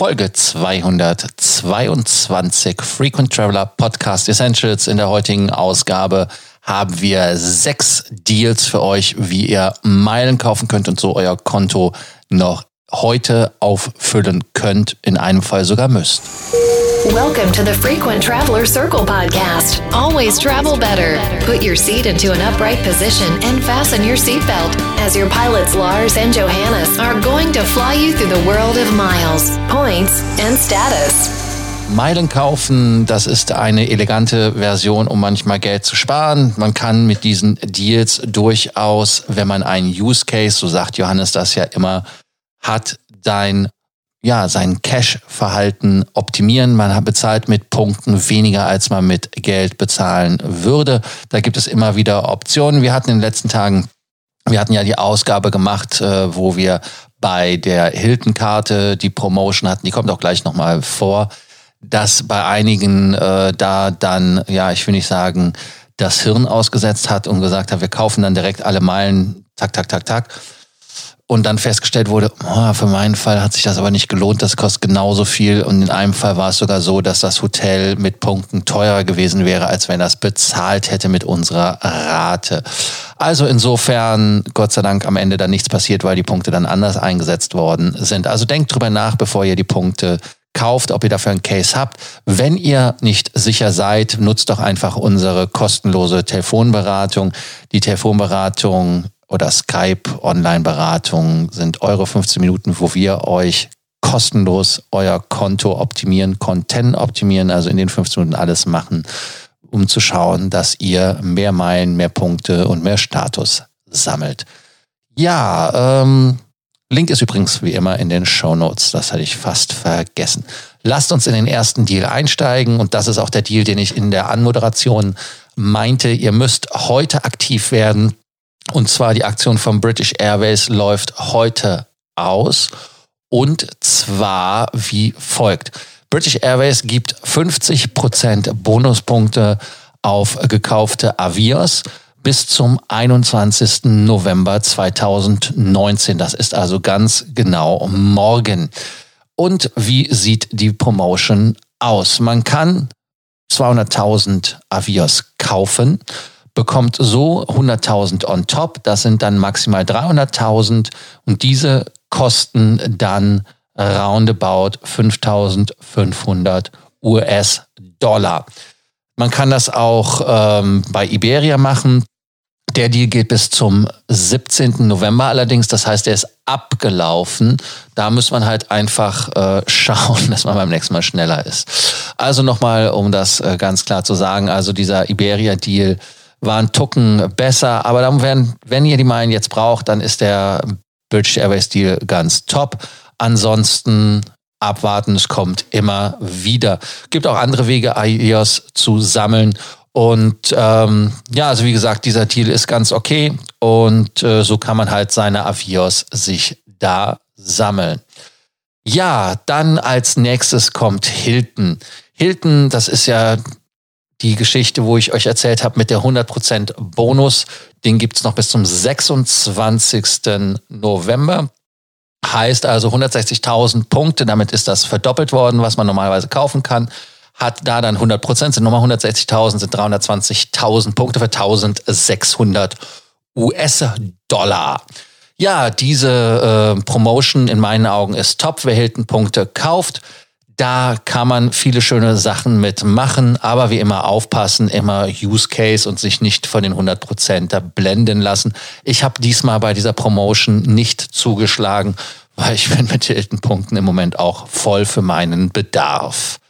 Folge 222 Frequent Traveler Podcast Essentials. In der heutigen Ausgabe haben wir sechs Deals für euch, wie ihr Meilen kaufen könnt und so euer Konto noch heute auffüllen könnt, in einem Fall sogar müsst. Welcome to the Frequent Traveler Circle podcast. Always travel better. Put your seat into an upright position and fasten your seatbelt as your pilots Lars and Johannes are going to fly you through the world of miles, points and status. Meilen kaufen, das ist eine elegante Version, um manchmal Geld zu sparen. Man kann mit diesen Deals durchaus, wenn man einen Use Case, so sagt Johannes das ja immer, hat, dein ja, sein Cash-Verhalten optimieren. Man bezahlt mit Punkten weniger, als man mit Geld bezahlen würde. Da gibt es immer wieder Optionen. Wir hatten in den letzten Tagen, wir hatten ja die Ausgabe gemacht, äh, wo wir bei der Hilton-Karte die Promotion hatten. Die kommt auch gleich nochmal vor, dass bei einigen äh, da dann, ja, ich will nicht sagen, das Hirn ausgesetzt hat und gesagt hat, wir kaufen dann direkt alle Meilen, tak, tak, tak, tak und dann festgestellt wurde, oh, für meinen Fall hat sich das aber nicht gelohnt, das kostet genauso viel und in einem Fall war es sogar so, dass das Hotel mit Punkten teurer gewesen wäre, als wenn das bezahlt hätte mit unserer Rate. Also insofern, Gott sei Dank, am Ende dann nichts passiert, weil die Punkte dann anders eingesetzt worden sind. Also denkt drüber nach, bevor ihr die Punkte kauft, ob ihr dafür einen Case habt. Wenn ihr nicht sicher seid, nutzt doch einfach unsere kostenlose Telefonberatung. Die Telefonberatung oder Skype Online-Beratung sind eure 15 Minuten, wo wir euch kostenlos euer Konto optimieren, Content optimieren, also in den 15 Minuten alles machen, um zu schauen, dass ihr mehr Meilen, mehr Punkte und mehr Status sammelt. Ja, ähm, Link ist übrigens wie immer in den Show Notes. Das hatte ich fast vergessen. Lasst uns in den ersten Deal einsteigen und das ist auch der Deal, den ich in der Anmoderation meinte. Ihr müsst heute aktiv werden und zwar die Aktion von British Airways läuft heute aus. Und zwar wie folgt. British Airways gibt 50% Bonuspunkte auf gekaufte Avios bis zum 21. November 2019. Das ist also ganz genau morgen. Und wie sieht die Promotion aus? Man kann 200.000 Avios kaufen bekommt so 100.000 on top. Das sind dann maximal 300.000 und diese kosten dann roundabout 5.500 US-Dollar. Man kann das auch ähm, bei Iberia machen. Der Deal geht bis zum 17. November allerdings, das heißt, der ist abgelaufen. Da muss man halt einfach äh, schauen, dass man beim nächsten Mal schneller ist. Also nochmal, um das äh, ganz klar zu sagen, also dieser Iberia-Deal war ein Tucken besser. Aber dann werden, wenn ihr die Meilen jetzt braucht, dann ist der British Airways Deal ganz top. Ansonsten abwarten, es kommt immer wieder. Gibt auch andere Wege, IEOS zu sammeln. Und ähm, ja, also wie gesagt, dieser Deal ist ganz okay und äh, so kann man halt seine Avios sich da sammeln. Ja, dann als nächstes kommt Hilton. Hilton, das ist ja die Geschichte, wo ich euch erzählt habe mit der 100% Bonus, den gibt's noch bis zum 26. November. Heißt also 160.000 Punkte, damit ist das verdoppelt worden, was man normalerweise kaufen kann. Hat da dann 100 Prozent, sind nochmal 160.000, sind 320.000 Punkte für 1.600 US-Dollar. Ja, diese äh, Promotion in meinen Augen ist top. Wer Hilton Punkte kauft, da kann man viele schöne Sachen mitmachen, aber wie immer aufpassen, immer Use Case und sich nicht von den 100 Prozent da blenden lassen. Ich habe diesmal bei dieser Promotion nicht zugeschlagen, weil ich bin mit Hilton-Punkten im Moment auch voll für meinen Bedarf.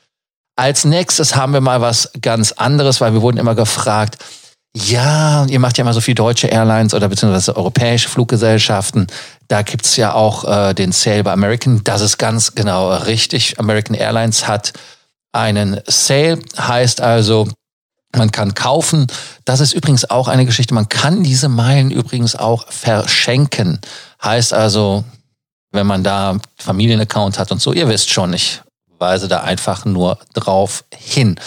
Als nächstes haben wir mal was ganz anderes, weil wir wurden immer gefragt, ja, ihr macht ja immer so viel deutsche Airlines oder beziehungsweise europäische Fluggesellschaften. Da gibt's ja auch äh, den Sale bei American. Das ist ganz genau richtig. American Airlines hat einen Sale, heißt also, man kann kaufen. Das ist übrigens auch eine Geschichte. Man kann diese Meilen übrigens auch verschenken. Heißt also, wenn man da Familienaccount hat und so, ihr wisst schon, ich weise da einfach nur drauf hin.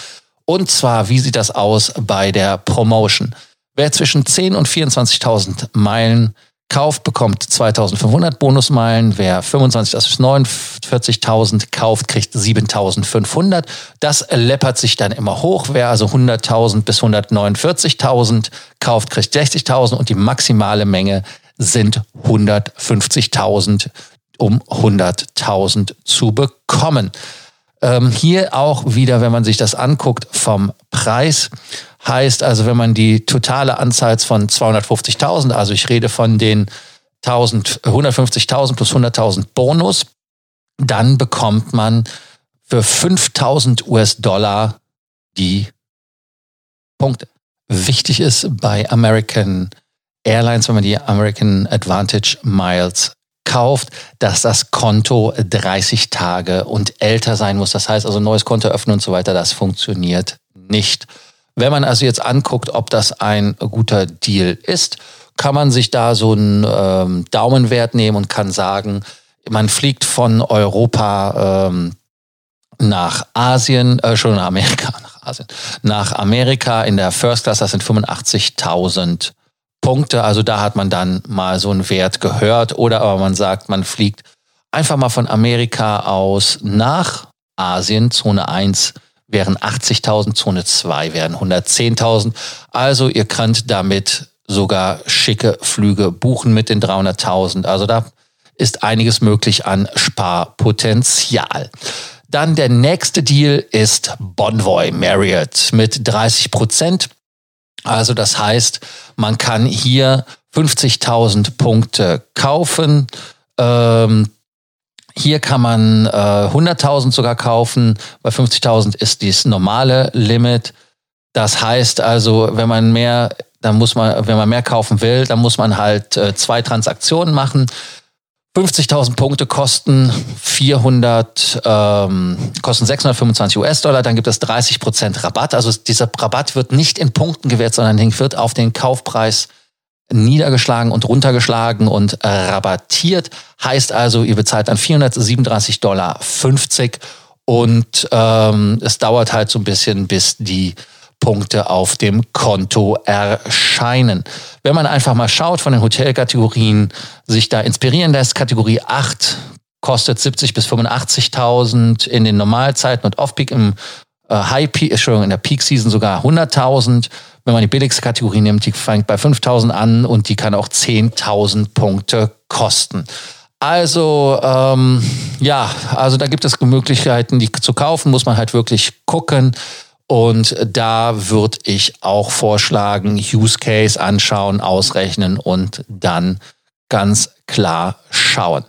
Und zwar, wie sieht das aus bei der Promotion? Wer zwischen 10 und 24.000 Meilen kauft, bekommt 2500 Bonusmeilen. Wer 25 bis 49.000 kauft, kriegt 7500. Das läppert sich dann immer hoch. Wer also 100.000 bis 149.000 kauft, kriegt 60.000 und die maximale Menge sind 150.000, um 100.000 zu bekommen. Ähm, hier auch wieder, wenn man sich das anguckt, vom Preis. Heißt also, wenn man die totale Anzahl von 250.000, also ich rede von den 150.000 plus 100.000 Bonus, dann bekommt man für 5.000 US-Dollar die Punkte. Wichtig ist bei American Airlines, wenn man die American Advantage Miles kauft, dass das Konto 30 Tage und älter sein muss. Das heißt also neues Konto öffnen und so weiter, das funktioniert nicht. Wenn man also jetzt anguckt, ob das ein guter Deal ist, kann man sich da so einen ähm, Daumenwert nehmen und kann sagen, man fliegt von Europa ähm, nach Asien, äh, schon nach Amerika, nach Asien, nach Amerika in der First Class, das sind 85.000 Punkte. Also da hat man dann mal so einen Wert gehört. Oder aber man sagt, man fliegt einfach mal von Amerika aus nach Asien, Zone 1 wären 80.000, Zone 2 wären 110.000. Also ihr könnt damit sogar schicke Flüge buchen mit den 300.000. Also da ist einiges möglich an Sparpotenzial. Dann der nächste Deal ist Bonvoy Marriott mit 30 Prozent. Also das heißt, man kann hier 50.000 Punkte kaufen. Ähm, hier kann man äh, 100.000 sogar kaufen. Bei 50.000 ist dies normale Limit. Das heißt also, wenn man mehr, dann muss man, wenn man mehr kaufen will, dann muss man halt äh, zwei Transaktionen machen. 50.000 Punkte kosten 400, ähm, kosten 625 US-Dollar, dann gibt es 30 Prozent Rabatt. Also dieser Rabatt wird nicht in Punkten gewährt, sondern wird auf den Kaufpreis niedergeschlagen und runtergeschlagen und rabattiert. Heißt also, ihr bezahlt dann 437,50 Dollar und ähm, es dauert halt so ein bisschen, bis die Punkte auf dem Konto erscheinen. Wenn man einfach mal schaut von den Hotelkategorien, sich da inspirieren lässt, Kategorie 8 kostet 70 bis 85.000 in den Normalzeiten und Off-Peak im äh, High Peak, in der Peak Season sogar 100.000. Wenn man die billigste Kategorie nimmt, die fängt bei 5.000 an und die kann auch 10.000 Punkte kosten. Also ähm, ja, also da gibt es Möglichkeiten, die zu kaufen, muss man halt wirklich gucken. Und da würde ich auch vorschlagen, Use Case anschauen, ausrechnen und dann ganz klar schauen.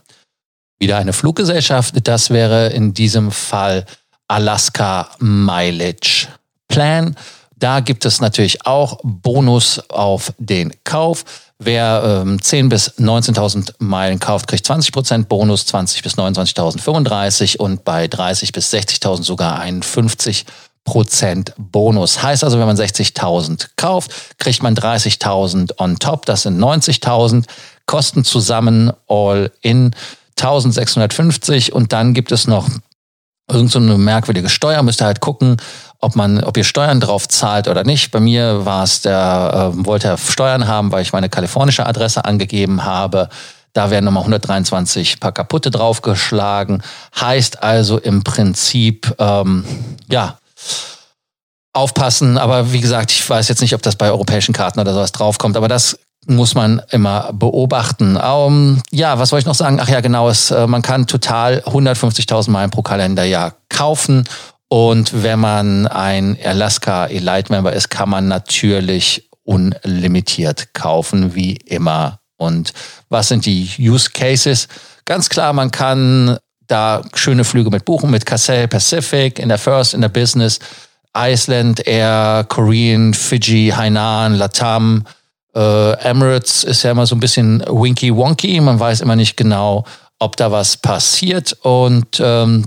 Wieder eine Fluggesellschaft, das wäre in diesem Fall Alaska Mileage Plan. Da gibt es natürlich auch Bonus auf den Kauf. Wer ähm, 10 bis 19.000 Meilen kauft, kriegt 20% Bonus, 20 bis 29.000 35 und bei 30 bis 60.000 sogar einen 50 Prozent Bonus. Heißt also, wenn man 60.000 kauft, kriegt man 30.000 on top. Das sind 90.000. Kosten zusammen all in 1650 und dann gibt es noch irgendeine merkwürdige Steuer. Müsst ihr halt gucken, ob man, ob ihr Steuern drauf zahlt oder nicht. Bei mir war es der, äh, wollte er Steuern haben, weil ich meine kalifornische Adresse angegeben habe. Da werden nochmal 123 paar kaputte draufgeschlagen. Heißt also im Prinzip, ähm, ja, aufpassen. Aber wie gesagt, ich weiß jetzt nicht, ob das bei europäischen Karten oder sowas draufkommt. Aber das muss man immer beobachten. Um, ja, was wollte ich noch sagen? Ach ja, genau, es, äh, man kann total 150.000 Meilen pro Kalenderjahr kaufen. Und wenn man ein Alaska Elite Member ist, kann man natürlich unlimitiert kaufen, wie immer. Und was sind die Use Cases? Ganz klar, man kann da schöne Flüge mit buchen, mit Cathay Pacific, in der First, in der Business, Iceland Air, Korean, Fiji, Hainan, Latam, äh, Emirates ist ja immer so ein bisschen winky wonky. Man weiß immer nicht genau, ob da was passiert. Und ähm,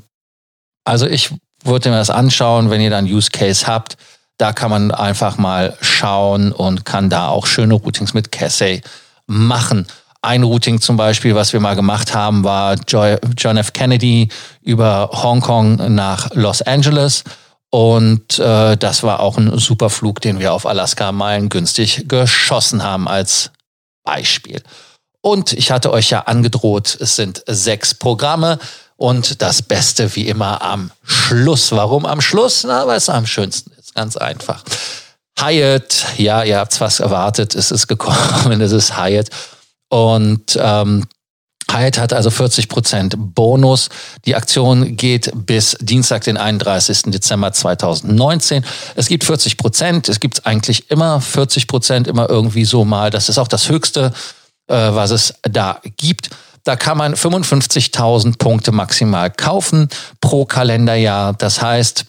also ich würde mir das anschauen, wenn ihr dann Use Case habt. Da kann man einfach mal schauen und kann da auch schöne Routings mit Cathay machen. Ein Routing zum Beispiel, was wir mal gemacht haben, war John F. Kennedy über Hongkong nach Los Angeles. Und äh, das war auch ein super Flug, den wir auf Alaska Meilen günstig geschossen haben als Beispiel. Und ich hatte euch ja angedroht, es sind sechs Programme. Und das Beste wie immer am Schluss. Warum am Schluss? Na, weil es am schönsten ist. Ganz einfach. Hyatt, ja, ihr habt fast erwartet, es ist gekommen, es ist Hyatt. Und ähm, Hyatt hat also 40 Prozent Bonus. Die Aktion geht bis Dienstag, den 31. Dezember 2019. Es gibt 40 Prozent. Es gibt eigentlich immer 40 Prozent, immer irgendwie so mal. Das ist auch das Höchste, äh, was es da gibt. Da kann man 55.000 Punkte maximal kaufen pro Kalenderjahr. Das heißt,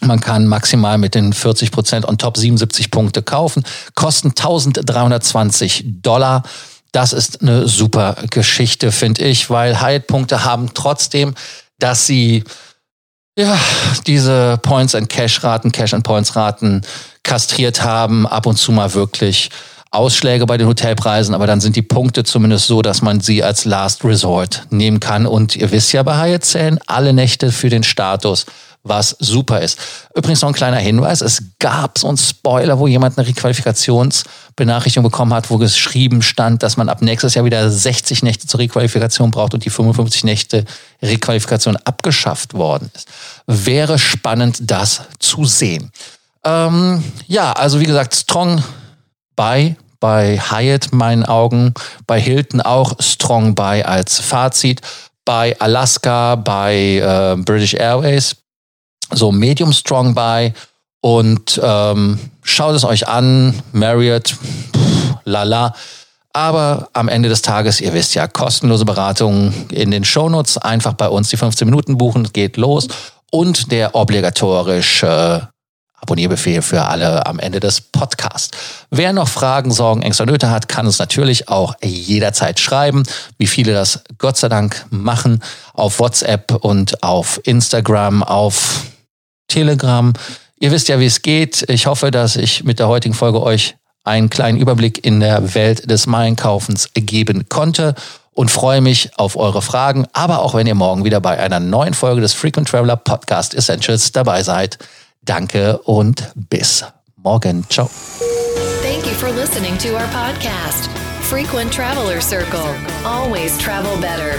man kann maximal mit den 40 Prozent on top 77 Punkte kaufen, kosten 1320 Dollar. Das ist eine super Geschichte, finde ich, weil Hyatt-Punkte haben trotzdem, dass sie ja, diese Points and Cash Raten, Cash and Points Raten kastriert haben, ab und zu mal wirklich Ausschläge bei den Hotelpreisen, aber dann sind die Punkte zumindest so, dass man sie als Last Resort nehmen kann. Und ihr wisst ja bei Hyatt zählen alle Nächte für den Status was super ist. Übrigens noch ein kleiner Hinweis, es gab so einen Spoiler, wo jemand eine Requalifikationsbenachrichtigung bekommen hat, wo geschrieben stand, dass man ab nächstes Jahr wieder 60 Nächte zur Requalifikation braucht und die 55 Nächte Requalifikation abgeschafft worden ist. Wäre spannend, das zu sehen. Ähm, ja, also wie gesagt, Strong bei bei Hyatt meinen Augen, bei Hilton auch Strong bei als Fazit, bei Alaska, bei äh, British Airways so Medium Strong Buy und ähm, schaut es euch an. Marriott, pff, lala. Aber am Ende des Tages, ihr wisst ja, kostenlose Beratung in den Shownotes. Einfach bei uns die 15 Minuten buchen, geht los. Und der obligatorische Abonnierbefehl für alle am Ende des Podcasts. Wer noch Fragen, Sorgen, Ängste und Nöte hat, kann uns natürlich auch jederzeit schreiben, wie viele das Gott sei Dank machen, auf WhatsApp und auf Instagram, auf Telegram. Ihr wisst ja, wie es geht. Ich hoffe, dass ich mit der heutigen Folge euch einen kleinen Überblick in der Welt des Meilenkaufens geben konnte und freue mich auf eure Fragen, aber auch wenn ihr morgen wieder bei einer neuen Folge des Frequent Traveler Podcast Essentials dabei seid. Danke und bis morgen. Ciao. Thank you for listening to our podcast, Frequent Traveler Circle. Always travel better.